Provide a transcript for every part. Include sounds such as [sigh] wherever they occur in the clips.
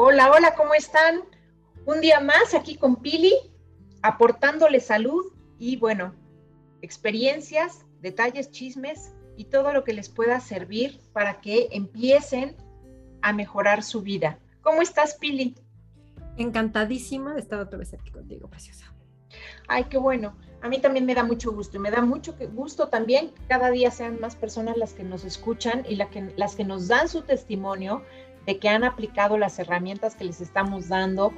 Hola, hola, ¿cómo están? Un día más aquí con Pili, aportándole salud y bueno, experiencias, detalles, chismes y todo lo que les pueda servir para que empiecen a mejorar su vida. ¿Cómo estás, Pili? Encantadísima de estar otra vez aquí contigo, preciosa. Ay, qué bueno. A mí también me da mucho gusto y me da mucho gusto también que cada día sean más personas las que nos escuchan y que, las que nos dan su testimonio de que han aplicado las herramientas que les estamos dando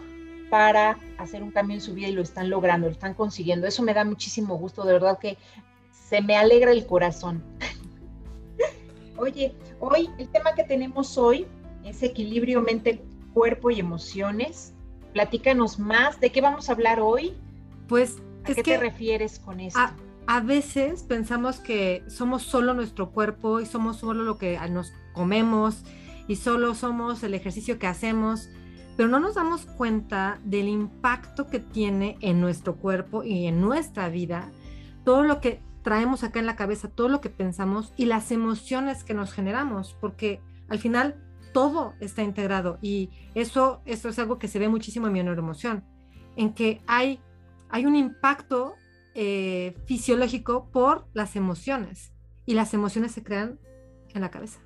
para hacer un cambio en su vida y lo están logrando, lo están consiguiendo. Eso me da muchísimo gusto, de verdad que se me alegra el corazón. [laughs] Oye, hoy el tema que tenemos hoy es equilibrio mente, cuerpo y emociones. Platícanos más de qué vamos a hablar hoy. Pues ¿A qué te refieres con esto? A, veces pensamos que somos solo nuestro cuerpo y somos solo lo que nos comemos y solo somos el ejercicio que hacemos, pero no nos damos cuenta del impacto que tiene en nuestro cuerpo y en nuestra vida todo lo que traemos acá en la cabeza, todo lo que pensamos y las emociones que nos generamos, porque al final todo está integrado y eso, eso es algo que se ve muchísimo en mi neuroemoción, en que hay hay un impacto eh, fisiológico por las emociones y las emociones se crean en la cabeza.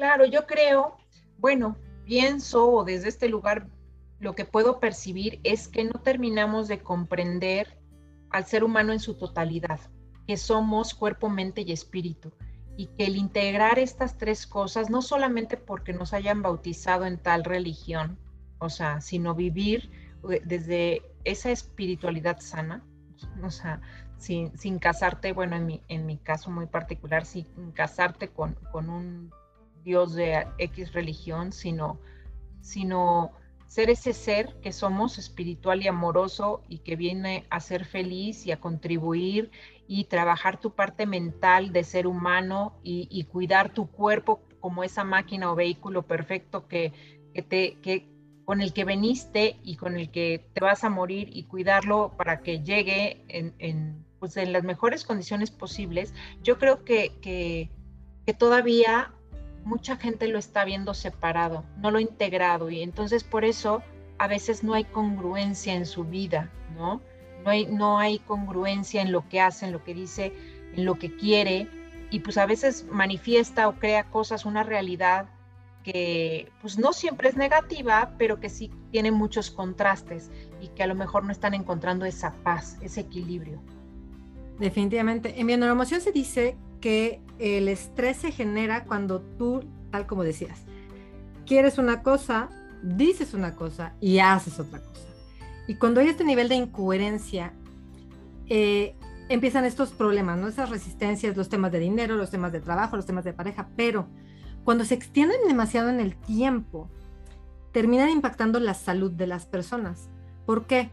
Claro, yo creo, bueno, pienso desde este lugar lo que puedo percibir es que no terminamos de comprender al ser humano en su totalidad, que somos cuerpo, mente y espíritu, y que el integrar estas tres cosas, no solamente porque nos hayan bautizado en tal religión, o sea, sino vivir eh, desde esa espiritualidad sana, [laughs] o sea, sin, sin casarte, bueno, en mi, en mi caso muy particular, sin casarte con, con un Dios de X religión, sino, sino ser ese ser que somos espiritual y amoroso y que viene a ser feliz y a contribuir y trabajar tu parte mental de ser humano y, cuidar tu cuerpo como esa máquina o vehículo perfecto que, que, te, que, con el que veniste y con el que te vas a morir y cuidarlo para que llegue en, pues en las mejores condiciones posibles, yo creo que, que, todavía mucha gente lo está viendo separado, no lo integrado y entonces por eso a veces no hay congruencia en su vida, ¿no? No hay, no hay congruencia en lo que hace, en lo que dice, en lo que quiere y pues a veces manifiesta o crea cosas, una realidad que pues no siempre es negativa, pero que sí tiene muchos contrastes y que a lo mejor no están encontrando esa paz, ese equilibrio. Definitivamente. En mi neuroemoción se dice que el estrés se genera cuando tú, tal como decías, quieres una cosa, dices una cosa y haces otra cosa. Y cuando hay este nivel de incoherencia, eh, empiezan estos problemas, ¿no? Esas resistencias, los temas de dinero, los temas de trabajo, los temas de pareja, pero cuando se extienden demasiado en el tiempo, terminan impactando la salud de las personas. ¿Por qué?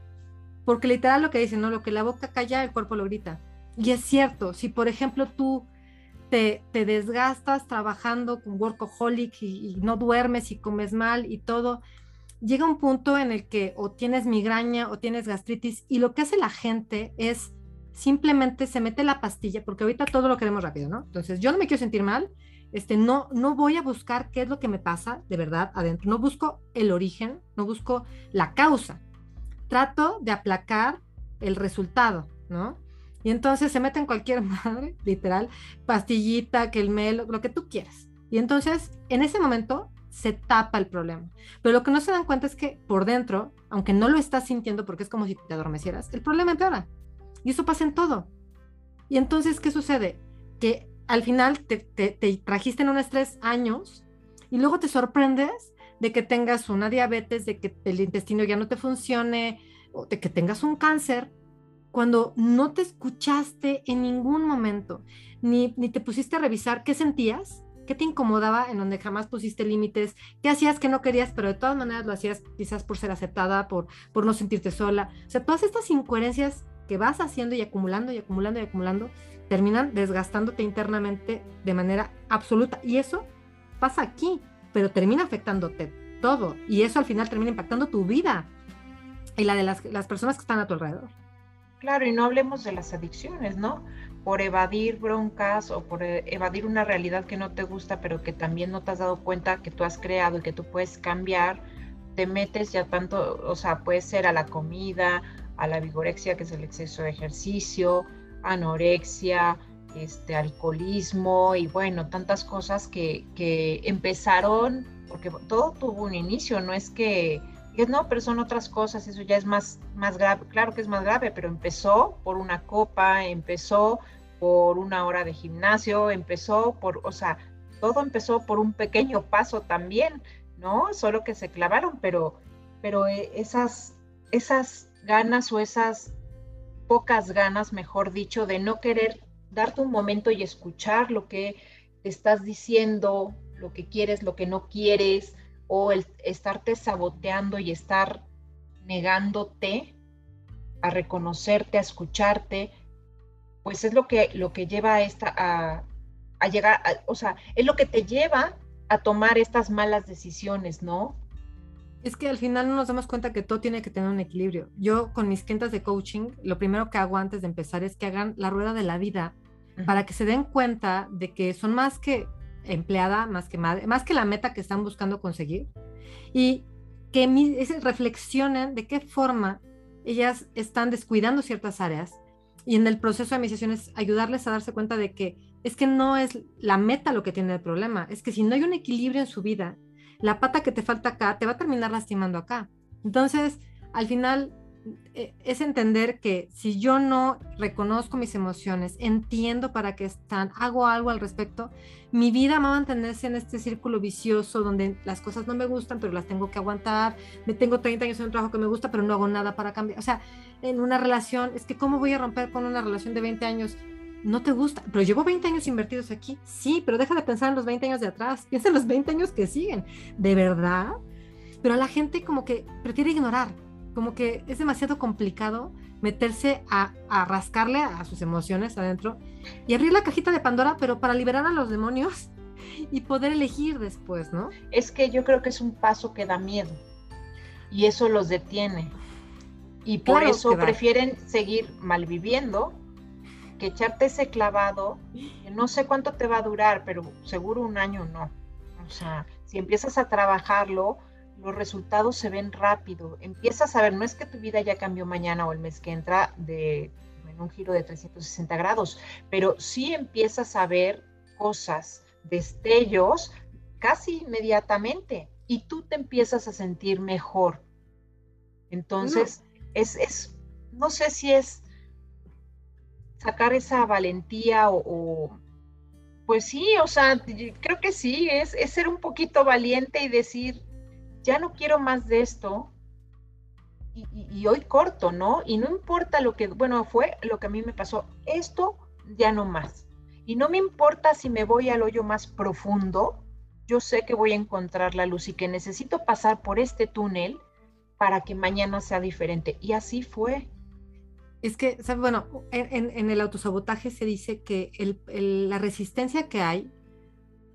Porque literal lo que dicen, ¿no? Lo que la boca calla, el cuerpo lo grita. Y es cierto, si por ejemplo tú te, desgastas trabajando con workaholic y, y, no duermes y comes mal y todo, llega un punto en el que o tienes migraña o tienes gastritis y lo que hace la gente es simplemente se mete la pastilla, porque ahorita todo lo queremos rápido, ¿no? Entonces yo no me quiero sentir mal, este, no, no voy a buscar qué es lo que me pasa de verdad adentro, no busco el origen, no busco la causa, trato de aplacar el resultado, ¿no? Y entonces se mete en cualquier [laughs] madre, literal, pastillita, que el melo, lo que tú quieras. Y entonces, en ese momento, se tapa el problema. Pero lo que no se dan cuenta es que por dentro, aunque no lo estás sintiendo porque es como si te adormecieras, el problema empeora. Y eso pasa en todo. Y entonces, ¿qué sucede? Que al final te, trajiste en un estrés años y luego te sorprendes de que tengas una diabetes, de que el intestino ya no te funcione, o de que tengas un cáncer, cuando no te escuchaste en ningún momento, ni, ni te pusiste a revisar qué sentías, qué te incomodaba en donde jamás pusiste límites, qué hacías que no querías, pero de todas maneras lo hacías quizás por ser aceptada, por, por no sentirte sola. O sea, todas estas incoherencias que vas haciendo y acumulando y acumulando y acumulando, terminan desgastándote internamente de manera absoluta. Y eso pasa aquí, pero termina afectándote todo. Y eso al final termina impactando tu vida y la de las, las personas que están a tu alrededor. Claro, y no hablemos de las adicciones, ¿no? Por evadir broncas o por e, evadir una realidad que no te gusta, pero que también no te has dado cuenta que tú has creado y que tú puedes cambiar, te metes ya tanto, o sea, puede ser a la comida, a la vigorexia, que es el exceso de ejercicio, anorexia, este, alcoholismo y bueno, tantas cosas que, que empezaron, porque todo tuvo un inicio, no es que no, pero son otras cosas, eso ya es más, más grave, claro que es más grave, pero empezó por una copa, empezó por una hora de gimnasio, empezó por, o sea, todo empezó por un pequeño paso también, ¿no? Solo que se clavaron, pero, pero eh, esas, esas ganas o esas pocas ganas, mejor dicho, de no querer darte un momento y escuchar lo que te estás diciendo, lo que quieres, lo que no quieres, o el estarte saboteando y estar negándote a reconocerte, a escucharte, pues es lo que, lo que lleva a esta, a, llegar, o sea, es lo que te lleva a tomar estas malas decisiones, ¿no? Es que al final no nos damos cuenta que todo tiene que tener un equilibrio. Yo con mis clientes de coaching, lo primero que hago antes de empezar es que hagan la rueda de la vida para que se den cuenta de que son más que empleada más que madre, más que la meta que están buscando conseguir y que reflexionen de qué forma ellas están descuidando ciertas áreas y en el proceso de mis ayudarles a darse cuenta de que es que no es la meta lo que tiene el problema, es que si no hay un equilibrio en su vida, la pata que te falta acá te va a terminar lastimando acá. Entonces, al final es entender que si yo no reconozco mis emociones, entiendo para qué están, hago algo al respecto, mi vida va a mantenerse en este círculo vicioso donde las cosas no me gustan, pero las tengo que aguantar. Me tengo 30 años en un trabajo que me gusta, pero no hago nada para cambiar. O sea, en una relación, es que ¿cómo voy a romper con una relación de 20 años? No te gusta, pero llevo 20 años invertidos aquí. Sí, pero deja de pensar en los 20 años de atrás, piensa en los 20 años que siguen. ¿De verdad? Pero a la gente como que prefiere ignorar como que es demasiado complicado meterse a, rascarle a sus emociones adentro y abrir la cajita de Pandora, pero para liberar a los demonios [laughs] y poder elegir después, ¿no? Es que yo creo que es un paso que da miedo y eso los detiene. Y por eso prefieren seguir malviviendo que echarte ese clavado, que no sé cuánto te va a durar, pero seguro un año no. O sea, si empiezas a trabajarlo, los resultados se ven rápido. Empiezas a ver, no es que tu vida ya cambió mañana o el mes que entra de, en un giro de 360 grados, pero sí empiezas a ver cosas, destellos casi inmediatamente y tú te empiezas a sentir mejor. Entonces, es, es, no sé si es sacar esa valentía o, pues sí, o sea, creo que sí, es, es ser un poquito valiente y decir, ya no quiero más de esto y, hoy corto, ¿no? Y no importa lo que, bueno, fue lo que a mí me pasó, esto ya no más. Y no me importa si me voy al hoyo más profundo, yo sé que voy a encontrar la luz y que necesito pasar por este túnel para que mañana sea diferente. Y así fue. Es que, bueno, en, el autosabotaje se dice que la resistencia que hay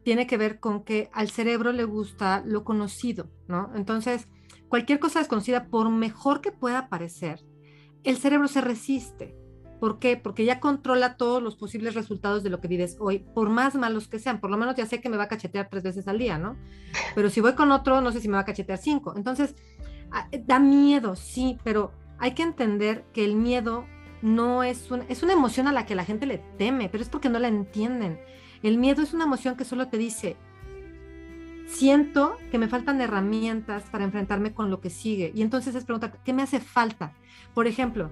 tiene que ver con que al cerebro le gusta lo conocido, ¿no? Entonces, cualquier cosa desconocida, por mejor que pueda parecer, el cerebro se resiste. ¿Por qué? Porque ya controla todos los posibles resultados de lo que vives hoy, por más malos que sean. Por lo menos ya sé que me va a cachetear tres veces al día, ¿no? Pero si voy con otro, no sé si me va a cachetear cinco. Entonces, ah, da miedo, sí, pero hay que entender que el miedo no es una, es una emoción a la que la gente le teme, pero es porque no la entienden. El miedo es una emoción que solo te dice, siento que me faltan herramientas para enfrentarme con lo que sigue. Y entonces es preguntar, ¿qué me hace falta? Por ejemplo,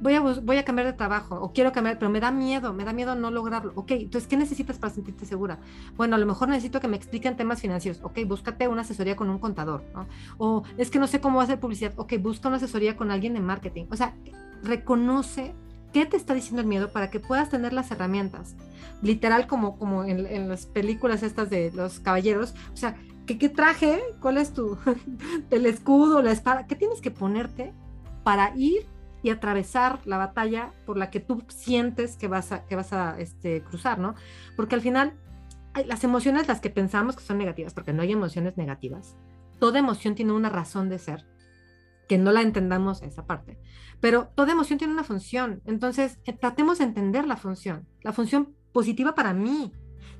voy a, voy a cambiar de trabajo o quiero cambiar, pero me da miedo, me da miedo no lograrlo. Ok, entonces, ¿qué necesitas para sentirte segura? Bueno, a lo mejor necesito que me expliquen temas financieros. Ok, búscate una asesoría con un contador. ¿no? O es que no sé cómo hacer publicidad. Ok, busca una asesoría con alguien de marketing. O sea, reconoce qué te está diciendo el miedo para que puedas tener las herramientas literal como, como en, las películas estas de los caballeros, o sea, ¿qué, qué traje? ¿Cuál es tu, [laughs] el escudo, la espada? ¿Qué tienes que ponerte para ir y atravesar la batalla por la que tú sientes que vas a, que vas a este, cruzar, ¿no? Porque al final, las emociones, las que pensamos que son negativas, porque no hay emociones negativas, toda emoción tiene una razón de ser, que no la entendamos esa parte, pero toda emoción tiene una función, entonces eh, tratemos de entender la función, la función positiva para mí.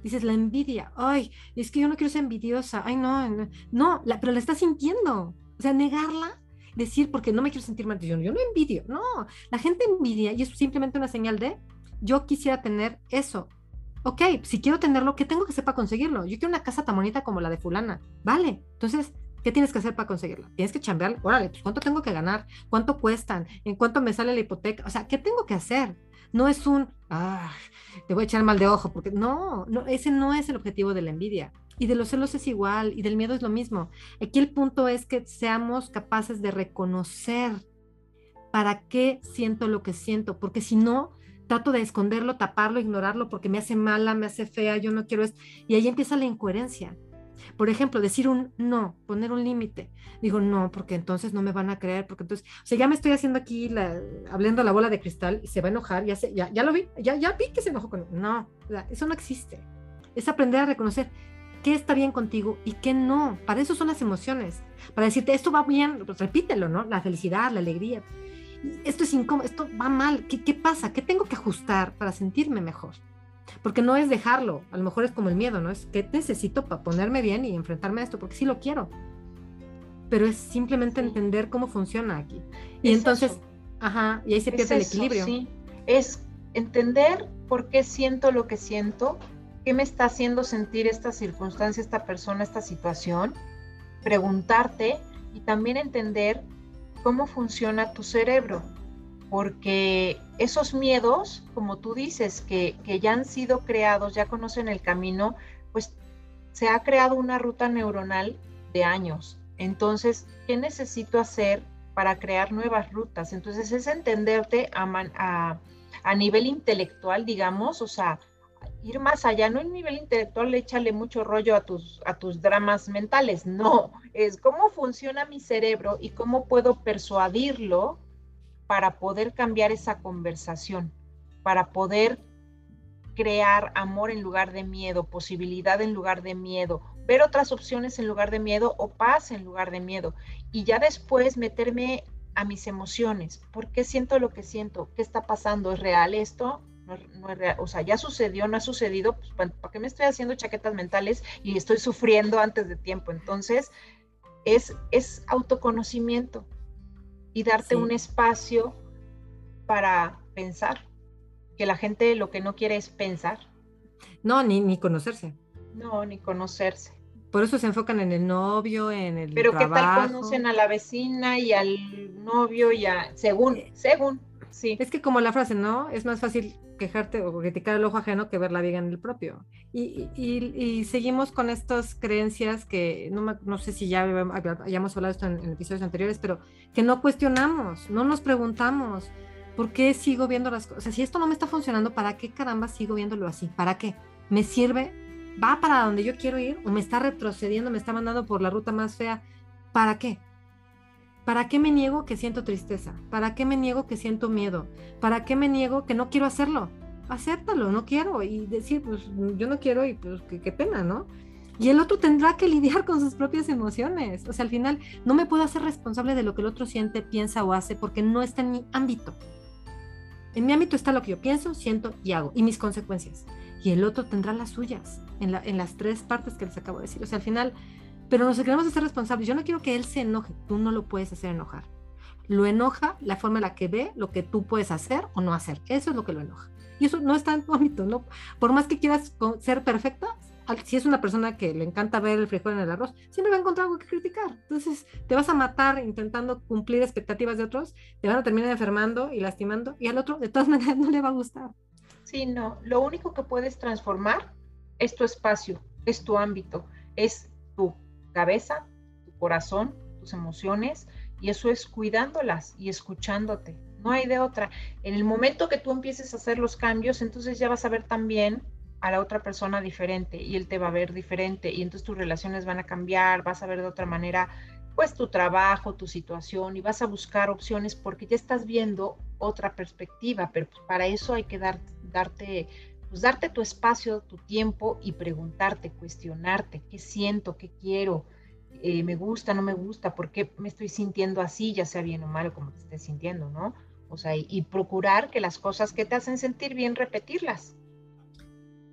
Dices, la envidia, ay, es que yo no quiero ser envidiosa, ay, no, no, pero la estás sintiendo. O sea, negarla, decir, porque no me quiero sentir mal, yo, yo no envidio, no, la gente envidia y es simplemente una señal de, yo quisiera tener eso. Ok, si quiero tenerlo, ¿qué tengo que para conseguirlo? Yo quiero una casa tan bonita como la de fulana. Vale, entonces, ¿qué tienes que hacer para conseguirla? Tienes que chambear, órale, pues ¿cuánto tengo que ganar? ¿Cuánto cuestan? ¿En cuánto me sale la hipoteca? O sea, ¿qué tengo que hacer? No es un, te voy a echar mal de ojo, porque no, no, ese no es el objetivo de la envidia. Y de los celos es igual, y del miedo es lo mismo. Aquí el punto es que seamos capaces de reconocer para qué siento lo que siento, porque si no, trato de esconderlo, taparlo, ignorarlo, porque me hace mala, me hace fea, yo no quiero esto. Y ahí empieza la incoherencia. Por ejemplo, decir un no, poner un límite. Digo, no, porque entonces no me van a creer, porque entonces, o sea, ya me estoy haciendo aquí, la, hablando la bola de cristal, y se va a enojar, ya, sé, ya, ya lo vi, ya, ya vi que se enojó con No, eso no existe. Es aprender a reconocer, qué está bien contigo y qué no. Para eso son las emociones. Para decirte, esto va bien, pues repítelo, ¿no? La felicidad, la alegría. Esto es incómodo, esto va mal. ¿Qué, ¿Qué pasa? ¿Qué tengo que ajustar para sentirme mejor? Porque no es dejarlo, a lo mejor es como el miedo, ¿no? Es que necesito para ponerme bien y enfrentarme a esto, porque sí lo quiero. Pero es simplemente entender cómo funciona aquí. Y entonces, ajá, y ahí se pierde el equilibrio. Sí, es entender por qué siento lo que siento ¿Qué me está haciendo sentir esta circunstancia, esta persona, esta situación? Preguntarte y también entender cómo funciona tu cerebro, porque esos miedos, como tú dices, que, que, ya han sido creados, ya conocen el camino, pues se ha creado una ruta neuronal de años. Entonces, ¿qué necesito hacer para crear nuevas rutas? Entonces, es entenderte a, nivel intelectual, digamos, o sea, ir más allá, no en nivel intelectual, échale mucho rollo a tus, a tus dramas mentales, no, es cómo funciona mi cerebro y cómo puedo persuadirlo para poder cambiar esa conversación, para poder crear amor en lugar de miedo, posibilidad en lugar de miedo, ver otras opciones en lugar de miedo o paz en lugar de miedo. Y ya después meterme a mis emociones. ¿Por qué siento lo que siento? ¿Qué está pasando? ¿Es real esto? no, es real, o sea, ya sucedió, no ha sucedido, pues ¿para, qué me estoy haciendo chaquetas mentales y estoy sufriendo antes de tiempo? Entonces, es, es autoconocimiento y darte un espacio para pensar, que la gente lo que no quiere es pensar. No, ni, ni conocerse. No, ni conocerse. Por eso se enfocan en el novio, en el Pero ¿qué tal conocen a la vecina y al novio y a... Según, eh, según, sí. Es que como la frase, ¿no? Es más fácil quejarte o criticar el ojo ajeno que ver la viga en el propio. Y, seguimos con estas creencias que no, no sé si ya hayamos hablado esto en, episodios anteriores, pero que no cuestionamos, no nos preguntamos. ¿Por qué sigo viendo las cosas? O sea, si esto no me está funcionando, ¿para qué caramba sigo viéndolo así? ¿Para qué? ¿Me sirve? ¿Va para donde yo quiero ir? ¿O me está retrocediendo, me está mandando por la ruta más fea? ¿Para qué? ¿Para qué me niego que siento tristeza? ¿Para qué me niego que siento miedo? ¿Para qué me niego que no quiero hacerlo? Acéptalo, no quiero. Y decir, pues yo no quiero y pues qué, pena, ¿no? Y el otro tendrá que lidiar [laughs] con sus propias emociones. O sea, al final no me puedo hacer responsable de lo que el otro siente, piensa o hace porque no está en mi ámbito. En mi ámbito está lo que yo pienso, siento y hago y mis consecuencias. Y el otro tendrá las suyas en, las tres partes que les acabo de decir. O sea, al final pero nos queremos hacer responsables. Yo no quiero que él se enoje, tú no lo puedes hacer enojar. Lo enoja la forma en la que ve lo que tú puedes hacer o no hacer. Eso es lo que lo enoja. Y eso no está en tu ámbito, ¿no? Por más que quieras ser perfecta, si es una persona que le encanta ver el frijol en el arroz, siempre va a encontrar algo que criticar. Entonces, te vas a matar intentando cumplir expectativas de otros, te van a terminar enfermando y lastimando, y al otro, de todas [laughs] maneras, no le va a gustar. Sí, no. Lo único que puedes transformar es tu espacio, es tu ámbito, es cabeza, tu corazón, tus emociones, y eso es cuidándolas y escuchándote. No hay de otra. En el momento que tú empieces a hacer los cambios, entonces ya vas a ver también a la otra persona diferente y él te va a ver diferente y entonces tus relaciones van a cambiar, vas a ver de otra manera pues tu trabajo, tu situación y vas a buscar opciones porque ya estás viendo otra perspectiva, pero para eso hay que dar, darte pues darte tu espacio, tu tiempo y preguntarte, cuestionarte, qué siento, qué quiero, eh, me gusta, no me gusta, por qué me estoy sintiendo así, ya sea bien o mal, como te estés sintiendo, ¿no? O sea, y, procurar que las cosas que te hacen sentir bien, repetirlas.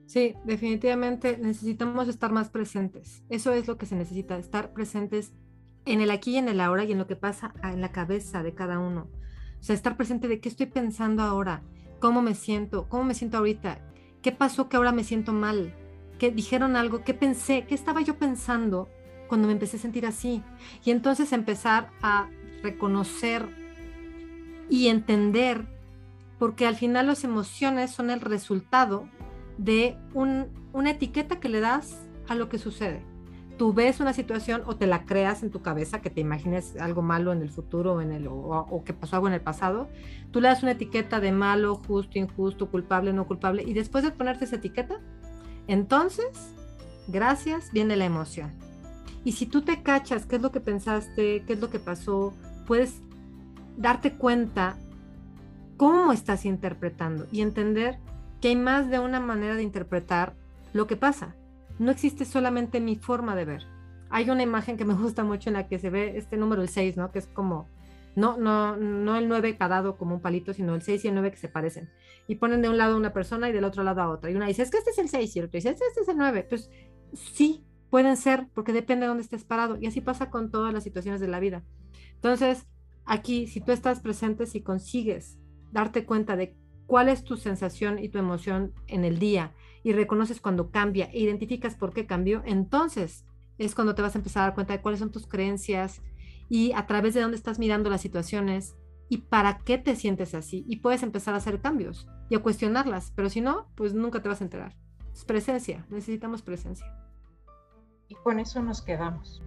Sí, definitivamente necesitamos estar más presentes. Eso es lo que se necesita, estar presentes en el aquí y en el ahora y en lo que pasa en la cabeza de cada uno. O sea, estar presente de qué estoy pensando ahora, cómo me siento, cómo me siento ahorita, qué pasó que ahora me siento mal, qué dijeron algo, qué pensé, qué estaba yo pensando cuando me empecé a sentir así. Y entonces empezar a reconocer y entender, porque al final las emociones son el resultado de una etiqueta que le das a lo que sucede tú ves una situación o te la creas en tu cabeza, que te imagines algo malo en el futuro en el, o, que pasó algo en el pasado, tú le das una etiqueta de malo, justo, injusto, culpable, no culpable, y después de ponerte esa etiqueta, entonces, gracias, viene la emoción. Y si tú te cachas qué es lo que pensaste, qué es lo que pasó, puedes darte cuenta cómo estás interpretando y entender que hay más de una manera de interpretar lo que pasa no existe solamente mi forma de ver. Hay una imagen que me [laughs] gusta mucho en la que se ve este número, el 6, ¿no? Que es como, no, no, no el 9 cadado como un palito, sino el 6 y el 9 que se parecen. Y ponen de un lado a una persona y del otro lado a otra. Y una dice, es que este es el 6 y el otro dice, este es el 9. Entonces, sí, pueden ser, porque depende de dónde estés parado. Y así pasa con todas las situaciones de la vida. Entonces, aquí, si tú estás presente, si consigues darte cuenta de cuál es tu sensación y tu emoción en el día y reconoces cuando cambia e identificas por qué cambió, entonces es cuando te vas a empezar a dar cuenta de cuáles son tus creencias y a través de dónde estás mirando las situaciones y para qué te sientes así. Y puedes empezar a hacer cambios y a cuestionarlas, pero si no, pues nunca te vas a enterar. Es presencia, necesitamos presencia. Y con eso nos quedamos.